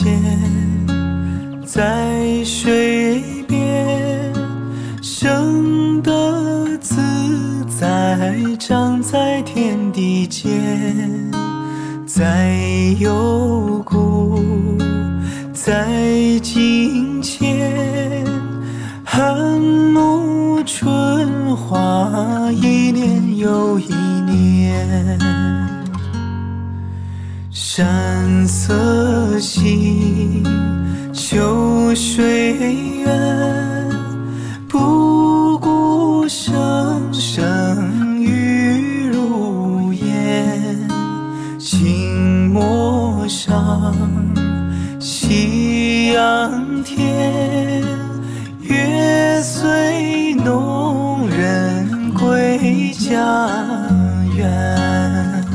仙在水边生得自在长在天地间在幽谷在境前寒木春华一年又一年山色心秋水远，不顾声声雨如烟，轻陌上夕阳天，月虽浓人归家园。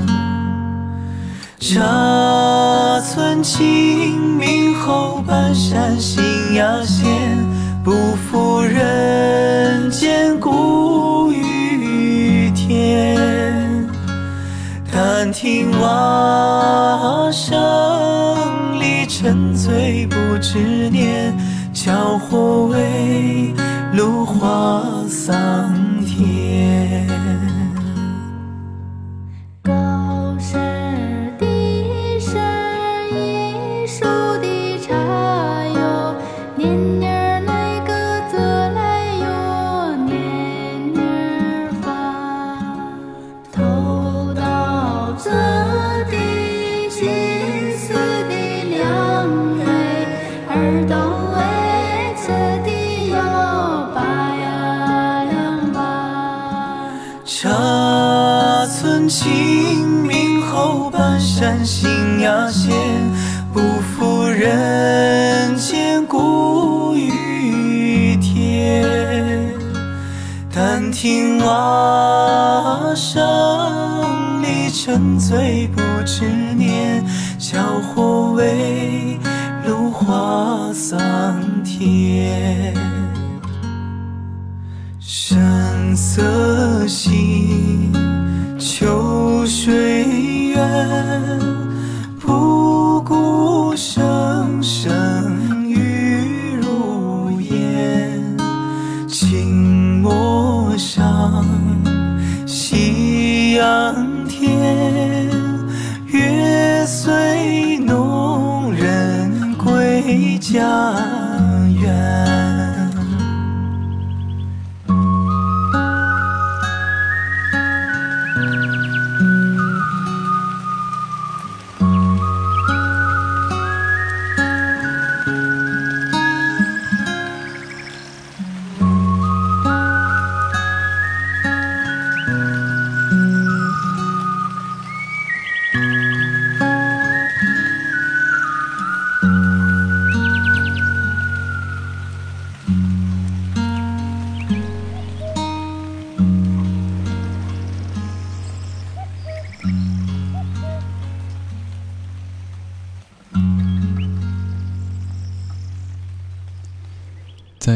again.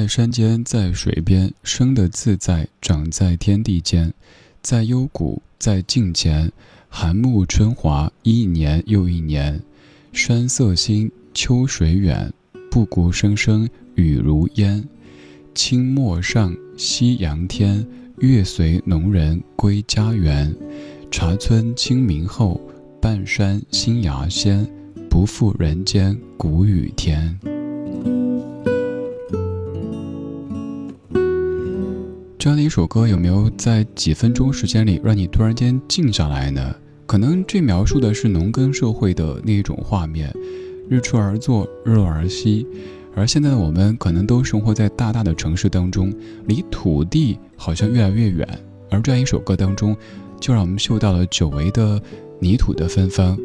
山间，在水边，生的自在，长在天地间，在幽谷，在镜前，寒木春华，一年又一年。山色新，秋水远，不谷声声雨如烟。清陌上，夕阳天，月随农人归家园。茶村清明后，半山新芽鲜，不负人间谷雨天。这样的一首歌，有没有在几分钟时间里让你突然间静下来呢？可能这描述的是农耕社会的那一种画面，日出而作，日落而息。而现在的我们，可能都生活在大大的城市当中，离土地好像越来越远。而这样一首歌当中，就让我们嗅到了久违的泥土的芬芳，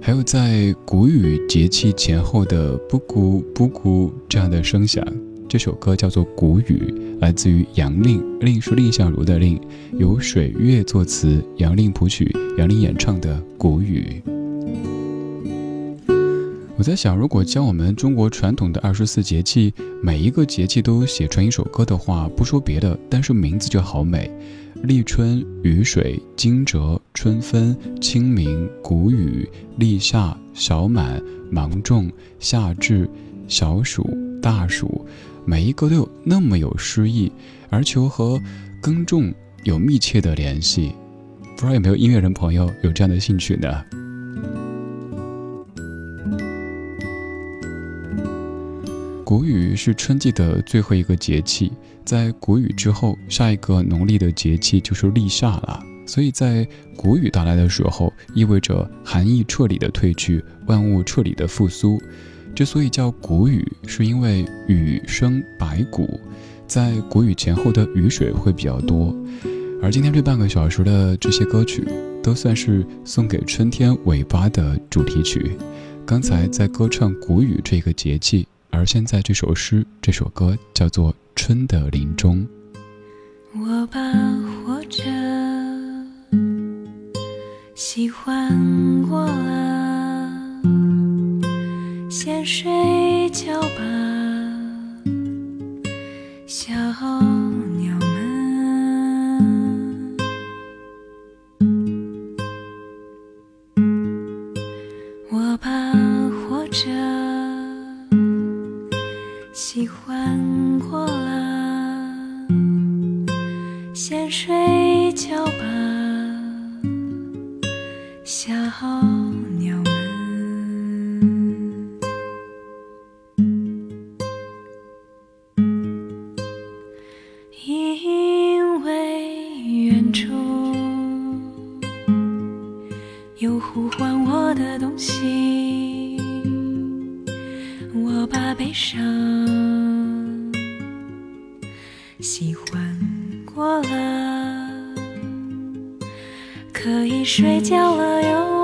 还有在谷雨节气前后的“布谷布谷”这样的声响。这首歌叫做《谷雨》，来自于杨令，令是蔺相如的令，由水月作词，杨令谱曲，杨令演唱的《谷雨》。我在想，如果将我们中国传统的二十四节气每一个节气都写成一首歌的话，不说别的，但是名字就好美：立春、雨水、惊蛰、春分、清明、谷雨、立夏、小满、芒种、夏至、小暑、大暑。每一个都有那么有诗意，而且和耕种有密切的联系。不知道有没有音乐人朋友有这样的兴趣呢？谷雨是春季的最后一个节气，在谷雨之后，下一个农历的节气就是立夏了。所以在谷雨到来的时候，意味着寒意彻底的退去，万物彻底的复苏。之所以叫谷雨，是因为雨生百谷，在谷雨前后的雨水会比较多。而今天这半个小时的这些歌曲，都算是送给春天尾巴的主题曲。刚才在歌唱谷雨这个节气，而现在这首诗、这首歌叫做《春的林中》。我把活着喜欢过了。先睡觉吧，小看过了可以睡觉了哟。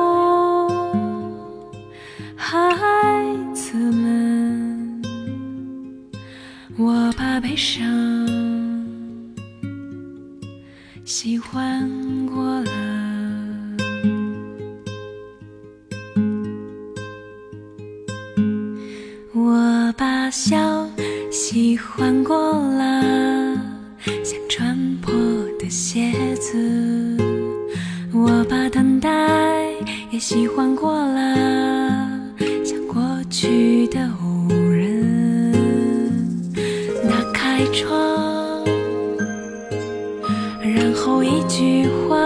然后一句话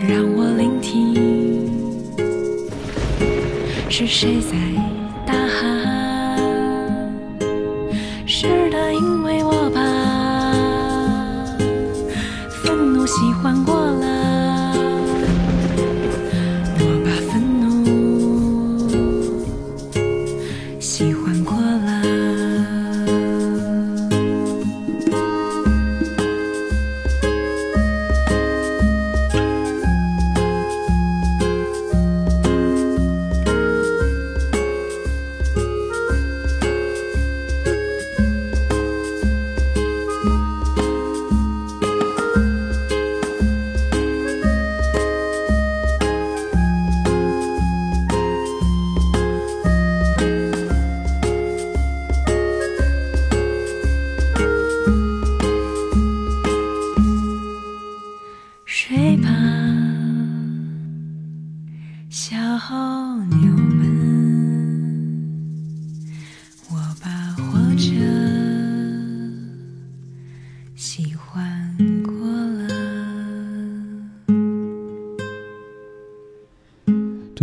让我聆听。是谁在大喊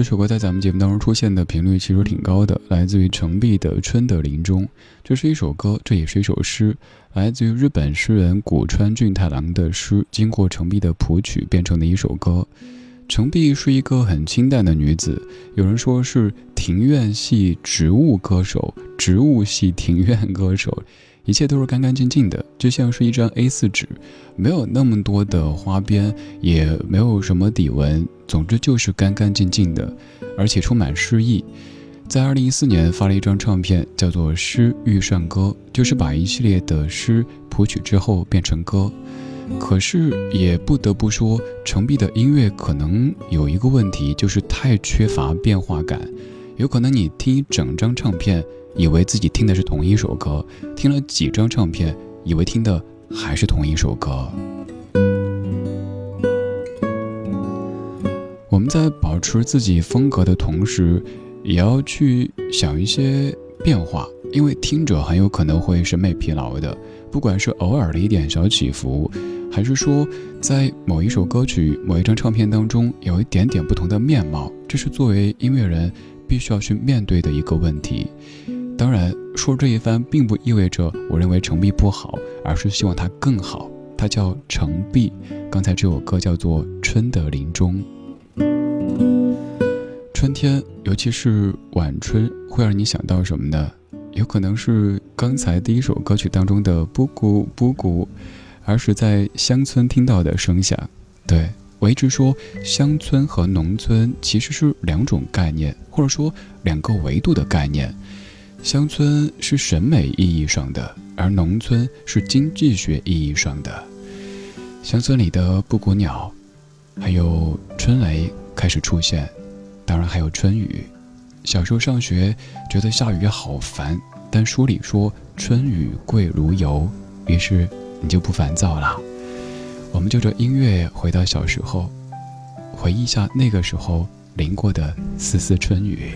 这首歌在咱们节目当中出现的频率其实挺高的，来自于程璧的《春的林中》。这是一首歌，这也是一首诗，来自于日本诗人古川俊太郎的诗，经过程璧的谱曲变成的一首歌。程璧是一个很清淡的女子，有人说是庭院系植物歌手，植物系庭院歌手。一切都是干干净净的，就像是一张 A4 纸，没有那么多的花边，也没有什么底纹，总之就是干干净净的，而且充满诗意。在二零一四年发了一张唱片，叫做《诗遇上歌》，就是把一系列的诗谱曲之后变成歌。可是也不得不说，程璧的音乐可能有一个问题，就是太缺乏变化感。有可能你听一整张唱片。以为自己听的是同一首歌，听了几张唱片，以为听的还是同一首歌。我们在保持自己风格的同时，也要去想一些变化，因为听者很有可能会审美疲劳的。不管是偶尔的一点小起伏，还是说在某一首歌曲、某一张唱片当中有一点点不同的面貌，这是作为音乐人必须要去面对的一个问题。当然，说这一番并不意味着我认为程璧不好，而是希望他更好。他叫程璧，刚才这首歌叫做《春的林中》。春天，尤其是晚春，会让你想到什么呢？有可能是刚才第一首歌曲当中的“布谷布谷”，而是在乡村听到的声响。对我一直说，乡村和农村其实是两种概念，或者说两个维度的概念。乡村是审美意义上的，而农村是经济学意义上的。乡村里的布谷鸟，还有春雷开始出现，当然还有春雨。小时候上学觉得下雨好烦，但书里说春雨贵如油，于是你就不烦躁了。我们就着音乐回到小时候，回忆一下那个时候淋过的丝丝春雨。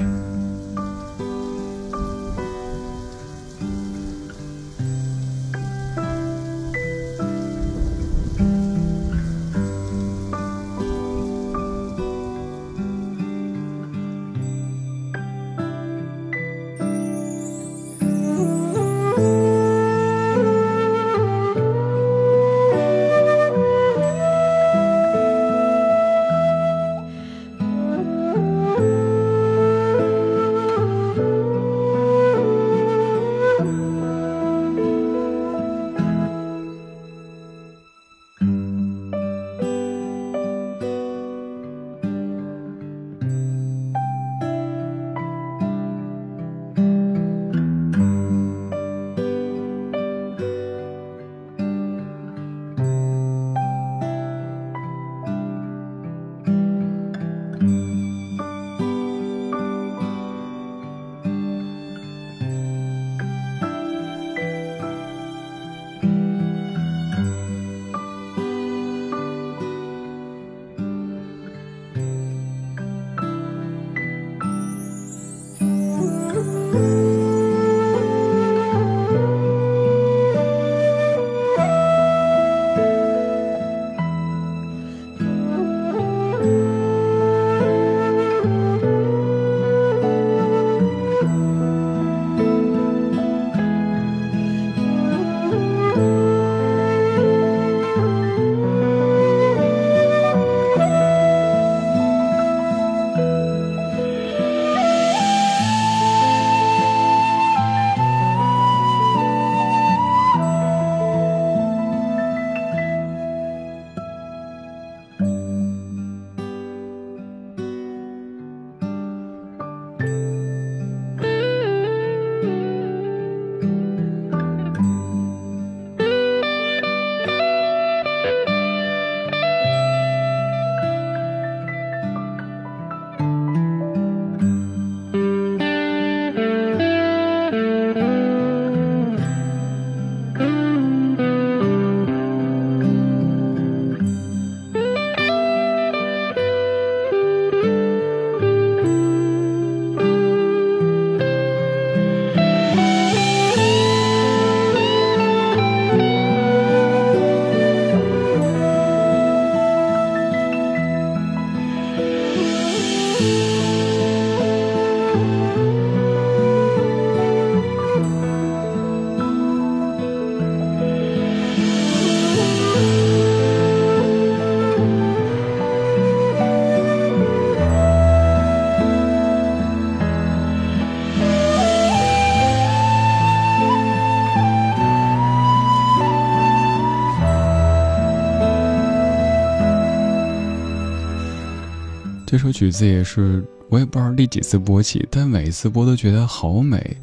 这首曲子也是我也不知道第几次播起，但每一次播都觉得好美，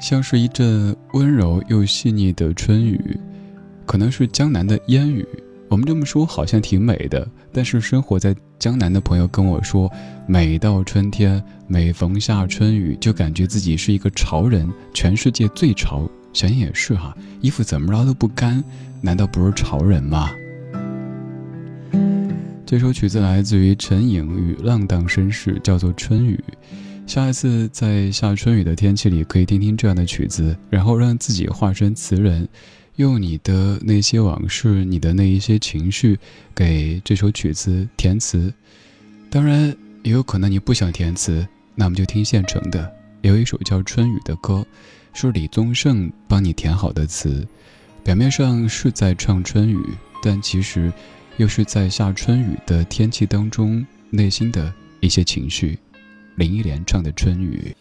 像是一阵温柔又细腻的春雨，可能是江南的烟雨。我们这么说好像挺美的，但是生活在江南的朋友跟我说，每到春天，每逢下春雨，就感觉自己是一个潮人，全世界最潮。想想也是哈，衣服怎么着都不干，难道不是潮人吗？这首曲子来自于陈颖与浪荡绅士，叫做《春雨》。下一次在下春雨的天气里，可以听听这样的曲子，然后让自己化身词人，用你的那些往事、你的那一些情绪，给这首曲子填词。当然，也有可能你不想填词，那我们就听现成的。有一首叫《春雨》的歌，是李宗盛帮你填好的词，表面上是在唱春雨，但其实。又是在下春雨的天气当中，内心的一些情绪。林忆莲唱的《春雨》。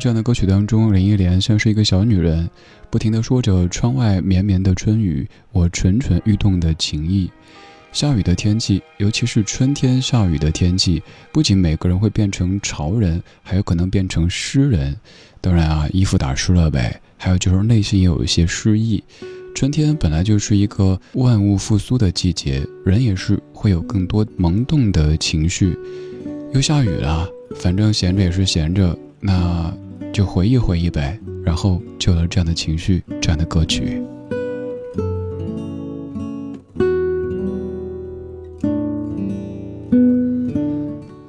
这样的歌曲当中，林忆莲像是一个小女人，不停地说着“窗外绵绵的春雨，我蠢蠢欲动的情意”。下雨的天气，尤其是春天下雨的天气，不仅每个人会变成潮人，还有可能变成诗人。当然啊，衣服打湿了呗。还有就是内心也有一些诗意。春天本来就是一个万物复苏的季节，人也是会有更多萌动的情绪。又下雨了，反正闲着也是闲着，那就回忆回忆呗。然后就有了这样的情绪，这样的歌曲。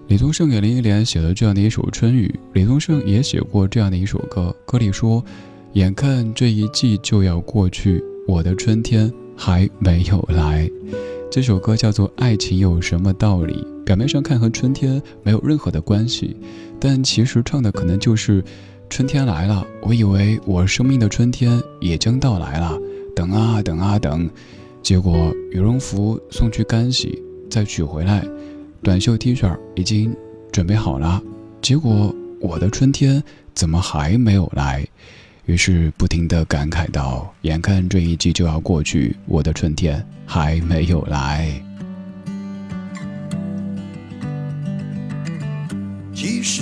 李宗盛给林忆莲写了这样的一首《春雨》，李宗盛也写过这样的一首歌，歌里说：“眼看这一季就要过去，我的春天还没有来。”这首歌叫做《爱情有什么道理》，表面上看和春天没有任何的关系，但其实唱的可能就是春天来了，我以为我生命的春天也将到来了，等啊等啊等，结果羽绒服送去干洗，再取回来。短袖 T 恤已经准备好了，结果我的春天怎么还没有来？于是不停地感慨道：“眼看这一季就要过去，我的春天还没有来。”其实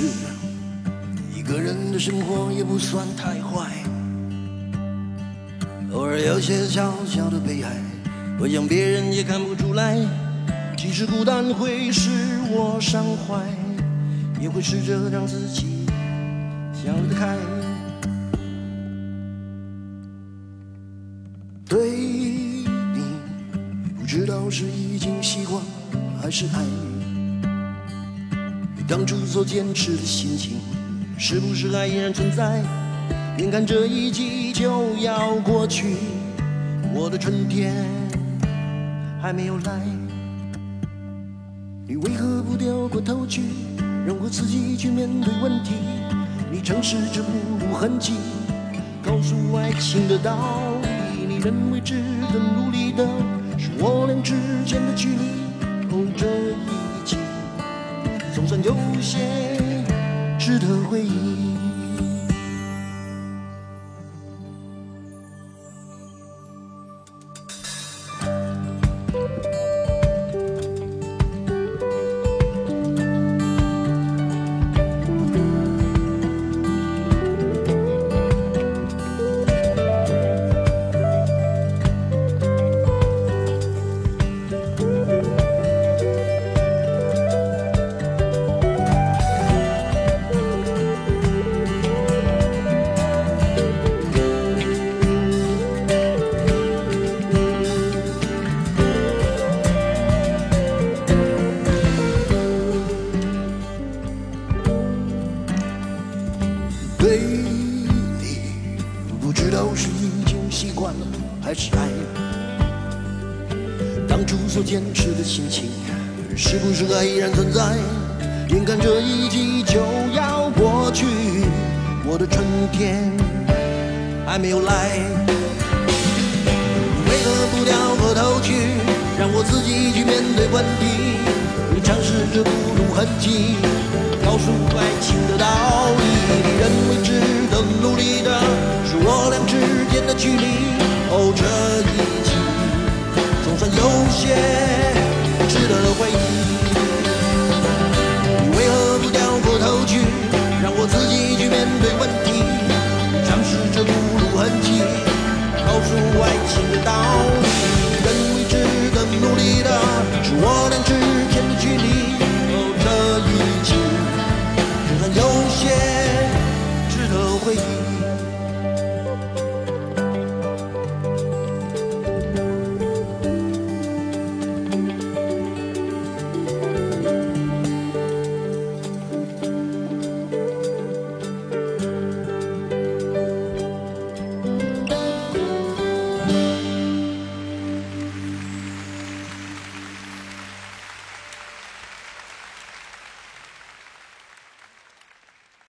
一个人的生活也不算太坏，偶尔有些小小的悲哀，我想别人也看不出来。即使孤单会使我伤怀，也会试着让自己笑得开。对你，不知道是已经习惯还是爱。当初所坚持的心情，是不是还依然存在？眼看这一季就要过去，我的春天还没有来。你为何不掉过头去，让我自己去面对问题？你诚实着不露痕迹，告诉爱情的道理。你认为值得努力的，是我俩之间的距离。哦，这一算有些值得回忆。坚持的心情是不是还依然存在？眼看这一季就要过去我的春天还没有来。为何不掉过头去让我自己去面对问题你尝试着不露痕迹告诉爱情的道理。你认为值得努力的是我俩之间的距离哦这一些值得回忆。